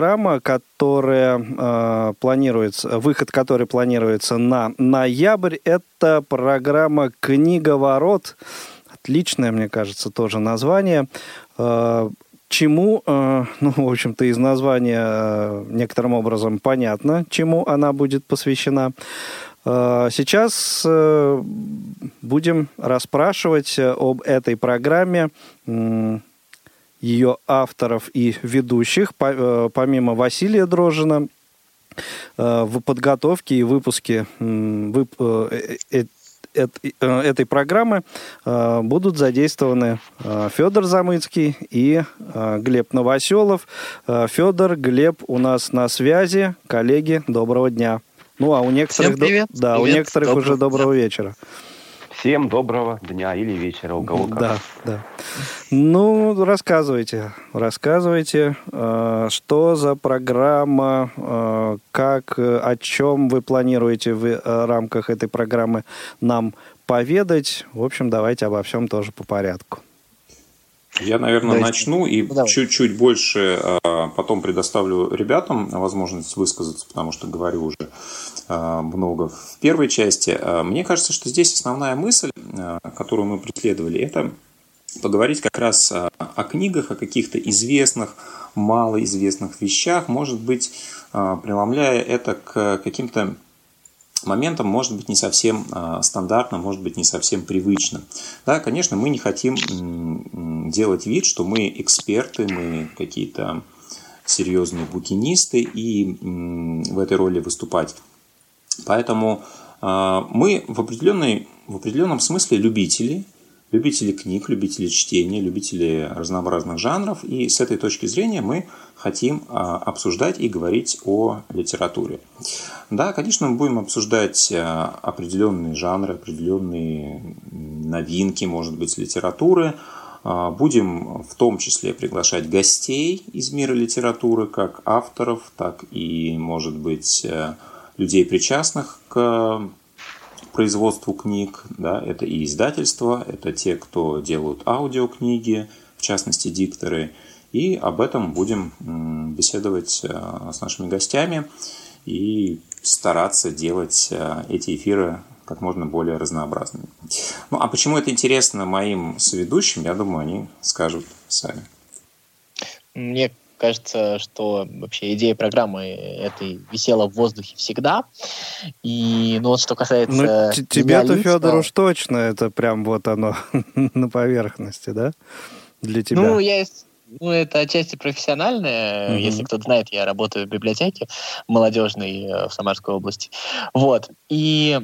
программа, которая э, планируется, выход которой планируется на ноябрь, это программа «Книговорот». Отличное, мне кажется, тоже название. Э, чему, э, ну, в общем-то, из названия э, некоторым образом понятно, чему она будет посвящена. Э, сейчас э, будем расспрашивать об этой программе ее авторов и ведущих, э, помимо Василия Дрожина, э, в подготовке и выпуске э, этой программы будут задействованы Федор Замыцкий и Глеб Новоселов. Федор, Глеб у нас на связи. Коллеги, доброго дня. Ну, а у некоторых, Всем привет. да, привет. у некоторых доброго уже доброго вечера. Всем доброго дня или вечера, у кого как. Да, да. Ну, рассказывайте, рассказывайте, э, что за программа, э, как, о чем вы планируете в э, рамках этой программы нам поведать. В общем, давайте обо всем тоже по порядку. Я, наверное, Давайте. начну и ну, чуть-чуть больше а, потом предоставлю ребятам возможность высказаться, потому что говорю уже а, много в первой части. А, мне кажется, что здесь основная мысль, которую мы преследовали, это поговорить как раз о книгах, о каких-то известных, малоизвестных вещах, может быть, преломляя это к каким-то моментом может быть не совсем э, стандартным, может быть не совсем привычным. Да, конечно, мы не хотим делать вид, что мы эксперты, мы какие-то серьезные букинисты и в этой роли выступать. Поэтому э, мы в, определенной, в определенном смысле любители – любители книг, любители чтения, любители разнообразных жанров. И с этой точки зрения мы хотим а, обсуждать и говорить о литературе. Да, конечно, мы будем обсуждать а, определенные жанры, определенные новинки, может быть, литературы. А, будем в том числе приглашать гостей из мира литературы, как авторов, так и, может быть, людей, причастных к производству книг, да, это и издательство, это те, кто делают аудиокниги, в частности дикторы, и об этом будем беседовать э, с нашими гостями и стараться делать э, эти эфиры как можно более разнообразными. Ну а почему это интересно моим соведущим, я думаю, они скажут сами. Мне кажется, что вообще идея программы этой висела в воздухе всегда. И ну вот что касается... Ну, тебе-то, Федор, уж точно это прям вот оно на поверхности, да? Для тебя. Ну, я ну, это отчасти профессиональное. Mm-hmm. Если кто-то знает, я работаю в библиотеке молодежной э, в Самарской области. Вот. И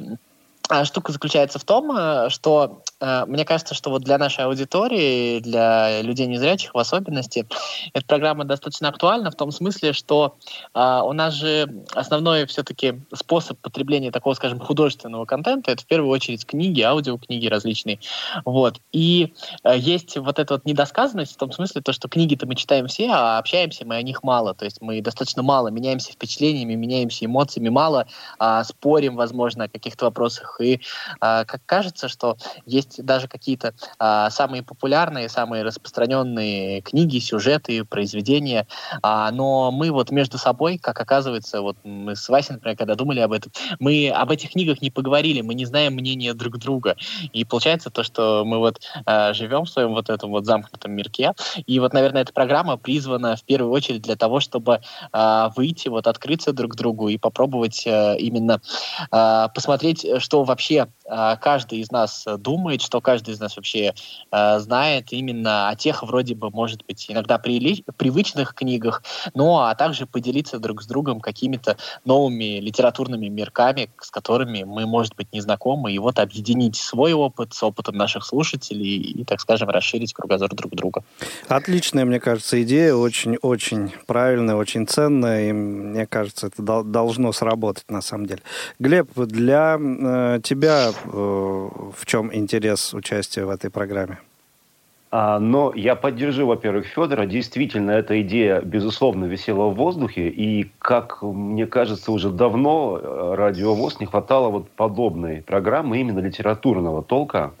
штука заключается в том, э, что э, мне кажется, что вот для нашей аудитории, для людей незрячих в особенности, эта программа достаточно актуальна в том смысле, что э, у нас же основной все-таки способ потребления такого, скажем, художественного контента это в первую очередь книги, аудиокниги различные. Вот. И есть вот эта вот недосказанность в том смысле, то, что книги-то мы читаем все, а общаемся мы о них мало. То есть мы достаточно мало меняемся впечатлениями, меняемся эмоциями, мало а, спорим, возможно, о каких-то вопросах и а, как кажется, что есть даже какие-то а, самые популярные, самые распространенные книги, сюжеты, произведения, а, но мы вот между собой, как оказывается, вот мы с Васей, например, когда думали об этом, мы об этих книгах не поговорили, мы не знаем мнения друг друга. И получается то, что мы вот живем в своем вот этом вот замкнутом мирке. И вот, наверное, эта программа призвана в первую очередь для того, чтобы выйти, вот открыться друг другу и попробовать именно посмотреть, что вообще а, каждый из нас думает, что каждый из нас вообще а, знает именно о тех, вроде бы, может быть, иногда при, привычных книгах, но а также поделиться друг с другом какими-то новыми литературными мирками, с которыми мы, может быть, не знакомы, и вот объединить свой опыт с опытом наших слушателей и, так скажем, расширить кругозор друг друга. Отличная, мне кажется, идея, очень-очень правильная, очень ценная, и мне кажется, это должно сработать на самом деле. Глеб, для э, тебя э, в чем интерес участия в этой программе? А, но я поддержу, во-первых, Федора. Действительно, эта идея, безусловно, висела в воздухе. И, как мне кажется, уже давно э, радиовоз не хватало вот подобной программы именно литературного толка.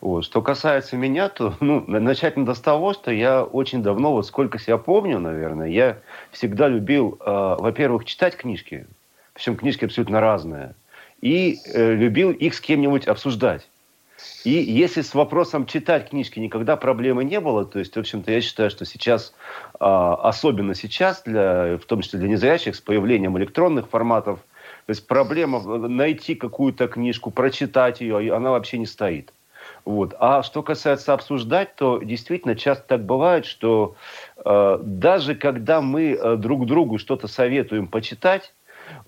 Вот. Что касается меня, то ну, начать надо с того, что я очень давно, вот сколько себя помню, наверное, я всегда любил, э, во-первых, читать книжки, причем книжки абсолютно разные, и э, любил их с кем-нибудь обсуждать. И если с вопросом читать книжки никогда проблемы не было, то есть, в общем-то, я считаю, что сейчас, а, особенно сейчас, для, в том числе для незрячих, с появлением электронных форматов, то есть проблема найти какую-то книжку, прочитать ее, она вообще не стоит. Вот. А что касается обсуждать, то действительно часто так бывает, что э, даже когда мы э, друг другу что-то советуем почитать,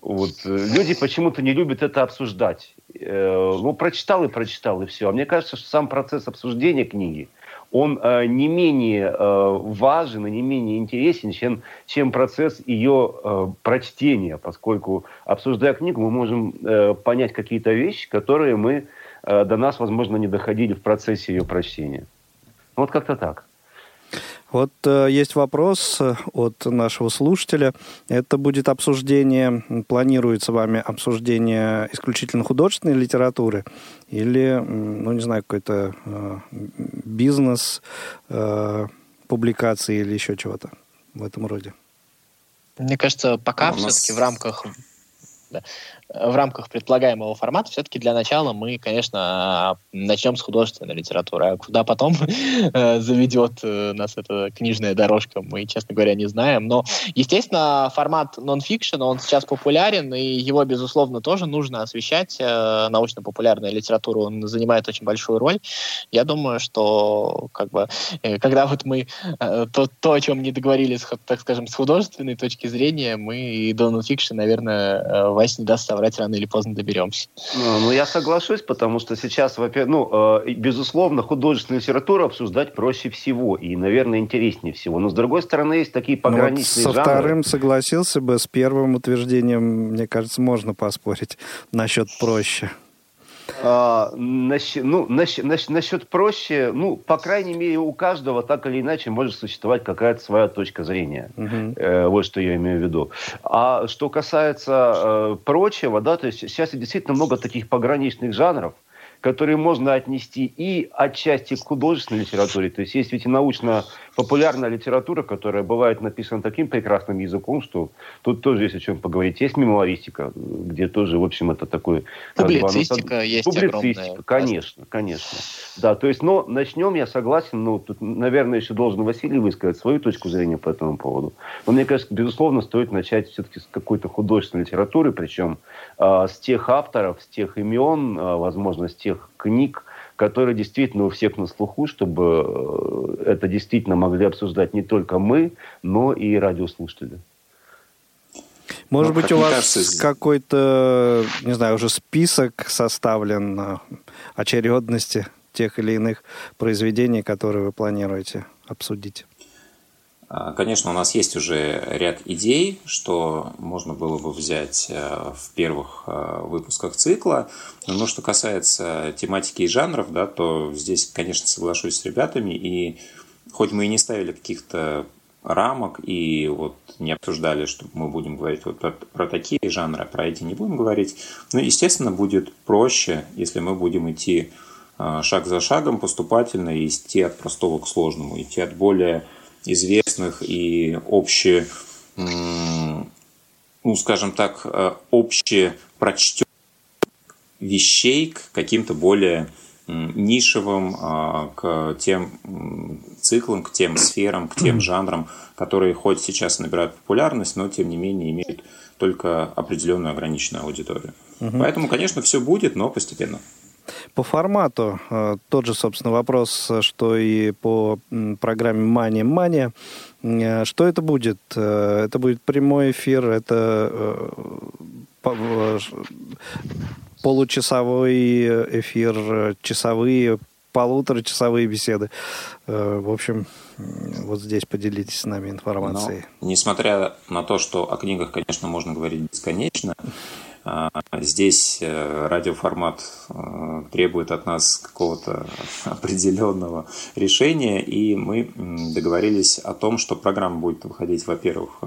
вот, э, люди почему-то не любят это обсуждать. Э, ну, прочитал и прочитал, и все. А мне кажется, что сам процесс обсуждения книги, он э, не менее э, важен и не менее интересен, чем, чем процесс ее э, прочтения, поскольку, обсуждая книгу, мы можем э, понять какие-то вещи, которые мы э, до нас, возможно, не доходили в процессе ее прочтения. Вот как-то так. Вот э, есть вопрос э, от нашего слушателя. Это будет обсуждение, планируется вами обсуждение исключительно художественной литературы или, ну, не знаю, какой-то э, бизнес, э, публикации или еще чего-то в этом роде? Мне кажется, пока ну, все-таки в рамках да, в рамках предполагаемого формата все-таки для начала мы, конечно, начнем с художественной литературы. А куда потом э, заведет э, нас эта книжная дорожка, мы, честно говоря, не знаем. Но, естественно, формат нон-фикшн, он сейчас популярен, и его, безусловно, тоже нужно освещать. Э, научно-популярная литература, он занимает очень большую роль. Я думаю, что как бы, когда вот мы то, то, о чем не договорились, так скажем, с художественной точки зрения, мы и до нон-фикшн, наверное, Вась не даст соврать, рано или поздно доберемся. Ну, ну я соглашусь, потому что сейчас, ну, э, безусловно, художественную литературу обсуждать проще всего и, наверное, интереснее всего. Но, с другой стороны, есть такие пограничные ну, вот со жанры. вторым согласился бы, с первым утверждением, мне кажется, можно поспорить насчет проще. А, насчет, ну, насчет, насчет проще, ну, по крайней мере, у каждого так или иначе может существовать какая-то своя точка зрения. Угу. Э, вот что я имею в виду. А что касается э, прочего, да, то есть сейчас действительно много таких пограничных жанров, которые можно отнести и отчасти к художественной литературе. То есть есть ведь и научно-популярная литература, которая бывает написана таким прекрасным языком, что тут тоже есть о чем поговорить. Есть мемуаристика, где тоже, в общем, это такой... Публицистика как бы, есть Публицистика, огромная. конечно, конечно. Да, то есть, но начнем, я согласен, ну, тут, наверное, еще должен Василий высказать свою точку зрения по этому поводу. Но мне кажется, безусловно, стоит начать все-таки с какой-то художественной литературы, причем э, с тех авторов, с тех имен, э, возможно, с тех книг, которые действительно у всех на слуху, чтобы э, это действительно могли обсуждать не только мы, но и радиослушатели. Может ну, быть, у вас кажется... какой-то, не знаю, уже список составлен э, очередности тех или иных произведений, которые вы планируете обсудить? А, конечно, у нас есть уже ряд идей, что можно было бы взять э, в первых э, выпусках цикла. Но что касается тематики и жанров, да, то здесь, конечно, соглашусь с ребятами. И хоть мы и не ставили каких-то рамок и вот не обсуждали, что мы будем говорить вот про, про такие жанры, а про эти не будем говорить. Но, естественно, будет проще, если мы будем идти э, шаг за шагом поступательно и идти от простого к сложному, идти от более известных и обще, ну, скажем так, э, общепрочтенных вещей к каким-то более нишевым, а, к тем циклам, к тем сферам, к тем жанрам, которые хоть сейчас набирают популярность, но тем не менее имеют только определенную ограниченную аудиторию. Угу. Поэтому, конечно, все будет, но постепенно. По формату э, тот же, собственно, вопрос, что и по программе Мания Мания. Э, что это будет? Э, это будет прямой эфир, это получасовой эфир, часовые, полуторачасовые беседы. В общем, вот здесь поделитесь с нами информацией. Но, несмотря на то, что о книгах, конечно, можно говорить бесконечно, Здесь радиоформат требует от нас какого-то определенного решения, и мы договорились о том, что программа будет выходить, во-первых,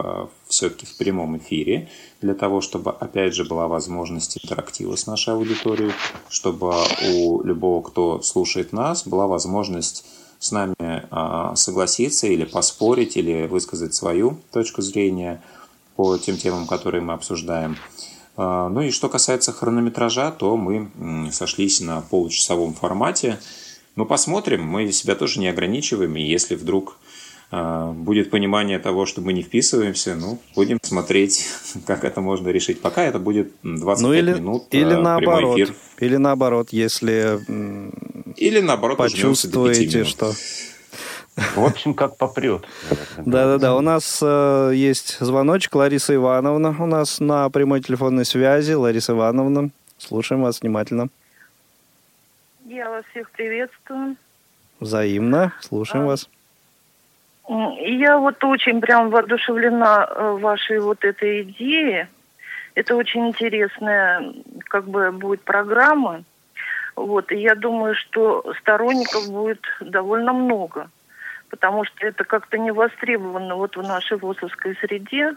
все-таки в прямом эфире, для того, чтобы, опять же, была возможность интерактива с нашей аудиторией, чтобы у любого, кто слушает нас, была возможность с нами а, согласиться или поспорить, или высказать свою точку зрения по тем темам, которые мы обсуждаем. А, ну и что касается хронометража, то мы сошлись на получасовом формате. Ну, посмотрим, мы себя тоже не ограничиваем, и если вдруг а, будет понимание того, что мы не вписываемся, ну, будем смотреть, как это можно решить. Пока это будет 25 ну, или, минут или наоборот, эфир. Или наоборот, если или наоборот почувствуете, что... В общем, как попрет. Да-да-да, у нас э, есть звоночек. Лариса Ивановна у нас на прямой телефонной связи. Лариса Ивановна, слушаем вас внимательно. Я вас всех приветствую. Взаимно, слушаем а, вас. Я вот очень прям воодушевлена э, вашей вот этой идеей. Это очень интересная, как бы, будет программа. Вот, и я думаю, что сторонников будет довольно много, потому что это как-то не востребовано вот в нашей ВОСовской среде.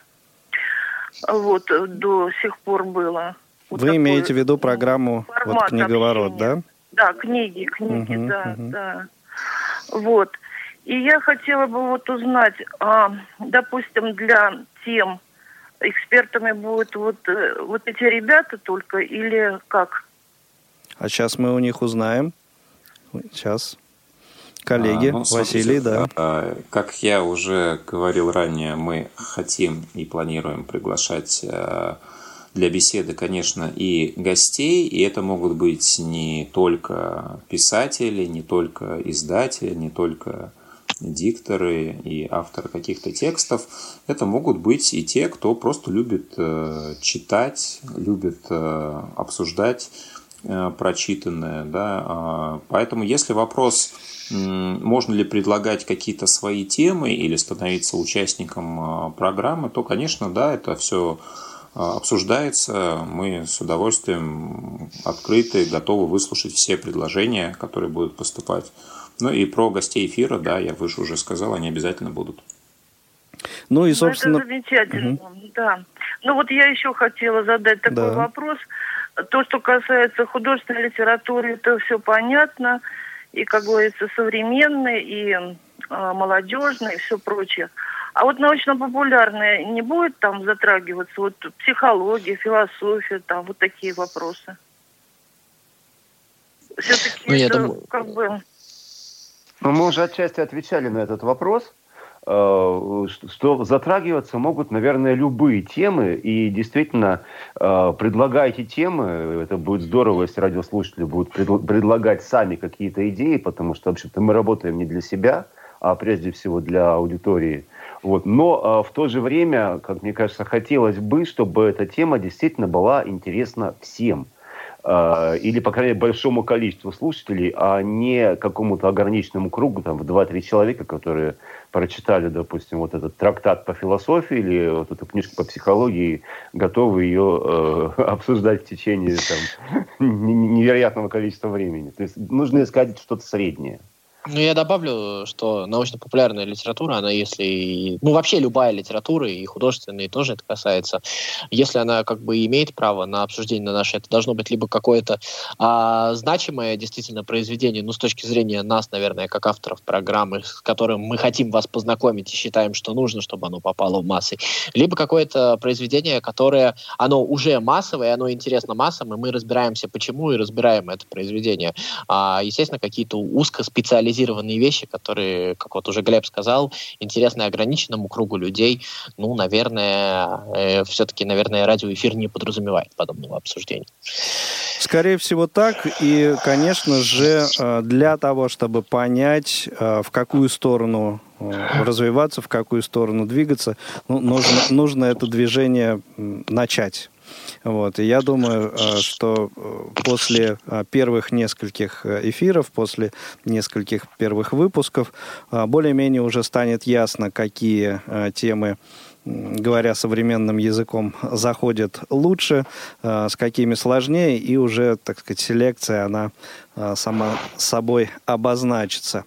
Вот, до сих пор было. Вот Вы имеете в виду программу вот, «Книговорот», общения. да? Да, книги, книги, угу, да, угу. да. Вот. И я хотела бы вот узнать, а, допустим, для тем экспертами будут вот, э, вот эти ребята только или как? А сейчас мы у них узнаем. Сейчас. Коллеги, а, ну, Василий, да. А, как я уже говорил ранее, мы хотим и планируем приглашать а, для беседы, конечно, и гостей, и это могут быть не только писатели, не только издатели, не только дикторы и авторы каких-то текстов. Это могут быть и те, кто просто любит э, читать, любит э, обсуждать прочитанное. Да? А, поэтому если вопрос, можно ли предлагать какие-то свои темы или становиться участником а, программы, то, конечно, да, это все а, обсуждается. Мы с удовольствием открыты, готовы выслушать все предложения, которые будут поступать. Ну и про гостей эфира, да, я выше уже сказал, они обязательно будут. Ну и, собственно... Ну, это замечательно, угу. да. Ну вот я еще хотела задать такой да. вопрос – то, что касается художественной литературы, это все понятно. И, как говорится, современной, и э, молодежной, и все прочее. А вот научно-популярное не будет там затрагиваться? Вот психология, философия, там вот такие вопросы. Все-таки ну, это думаю... как бы... Ну, мы уже отчасти отвечали на этот вопрос. Э, что затрагиваться могут, наверное, любые темы. И действительно, э, предлагайте темы. Это будет здорово, если радиослушатели будут предлагать сами какие-то идеи, потому что, в общем-то, мы работаем не для себя, а прежде всего для аудитории. Вот. Но э, в то же время, как мне кажется, хотелось бы, чтобы эта тема действительно была интересна всем или, по крайней мере, большому количеству слушателей, а не какому-то ограниченному кругу, там, в 2-3 человека, которые прочитали, допустим, вот этот трактат по философии или вот эту книжку по психологии, готовы ее э, обсуждать в течение там, невероятного количества времени. То есть нужно искать что-то среднее. Ну, я добавлю, что научно-популярная литература, она если... Ну, вообще любая литература, и художественная тоже это касается. Если она как бы имеет право на обсуждение на наше, это должно быть либо какое-то а, значимое действительно произведение, ну, с точки зрения нас, наверное, как авторов программы, с которым мы хотим вас познакомить и считаем, что нужно, чтобы оно попало в массы, либо какое-то произведение, которое, оно уже массовое, оно интересно массам, и мы разбираемся, почему, и разбираем это произведение. А, естественно, какие-то узкоспециализированные специализированные вещи, которые, как вот уже Глеб сказал, интересны ограниченному кругу людей. Ну, наверное, э, все-таки, наверное, радиоэфир не подразумевает подобного обсуждения. Скорее всего так. И, конечно же, э, для того, чтобы понять, э, в какую сторону э, развиваться, в какую сторону двигаться, ну, нужно, нужно это движение начать. Вот. И я думаю, э, что э, после э, первых нескольких эфиров, после нескольких первых выпусков, более-менее уже станет ясно, какие темы говоря современным языком, заходит лучше, с какими сложнее, и уже, так сказать, селекция, она сама собой обозначится.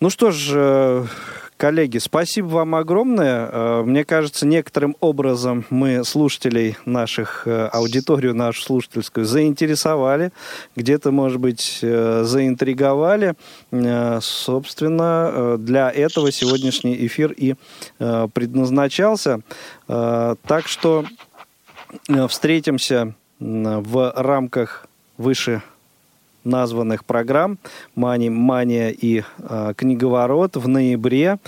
Ну что ж, Коллеги, спасибо вам огромное. Э, мне кажется, некоторым образом мы слушателей наших, э, аудиторию нашу слушательскую заинтересовали, где-то, может быть, э, заинтриговали. Собственно, для этого сегодняшний эфир и предназначался. Так что встретимся в рамках выше названных программ «Мани», «Мания» и э, «Книговорот» в ноябре.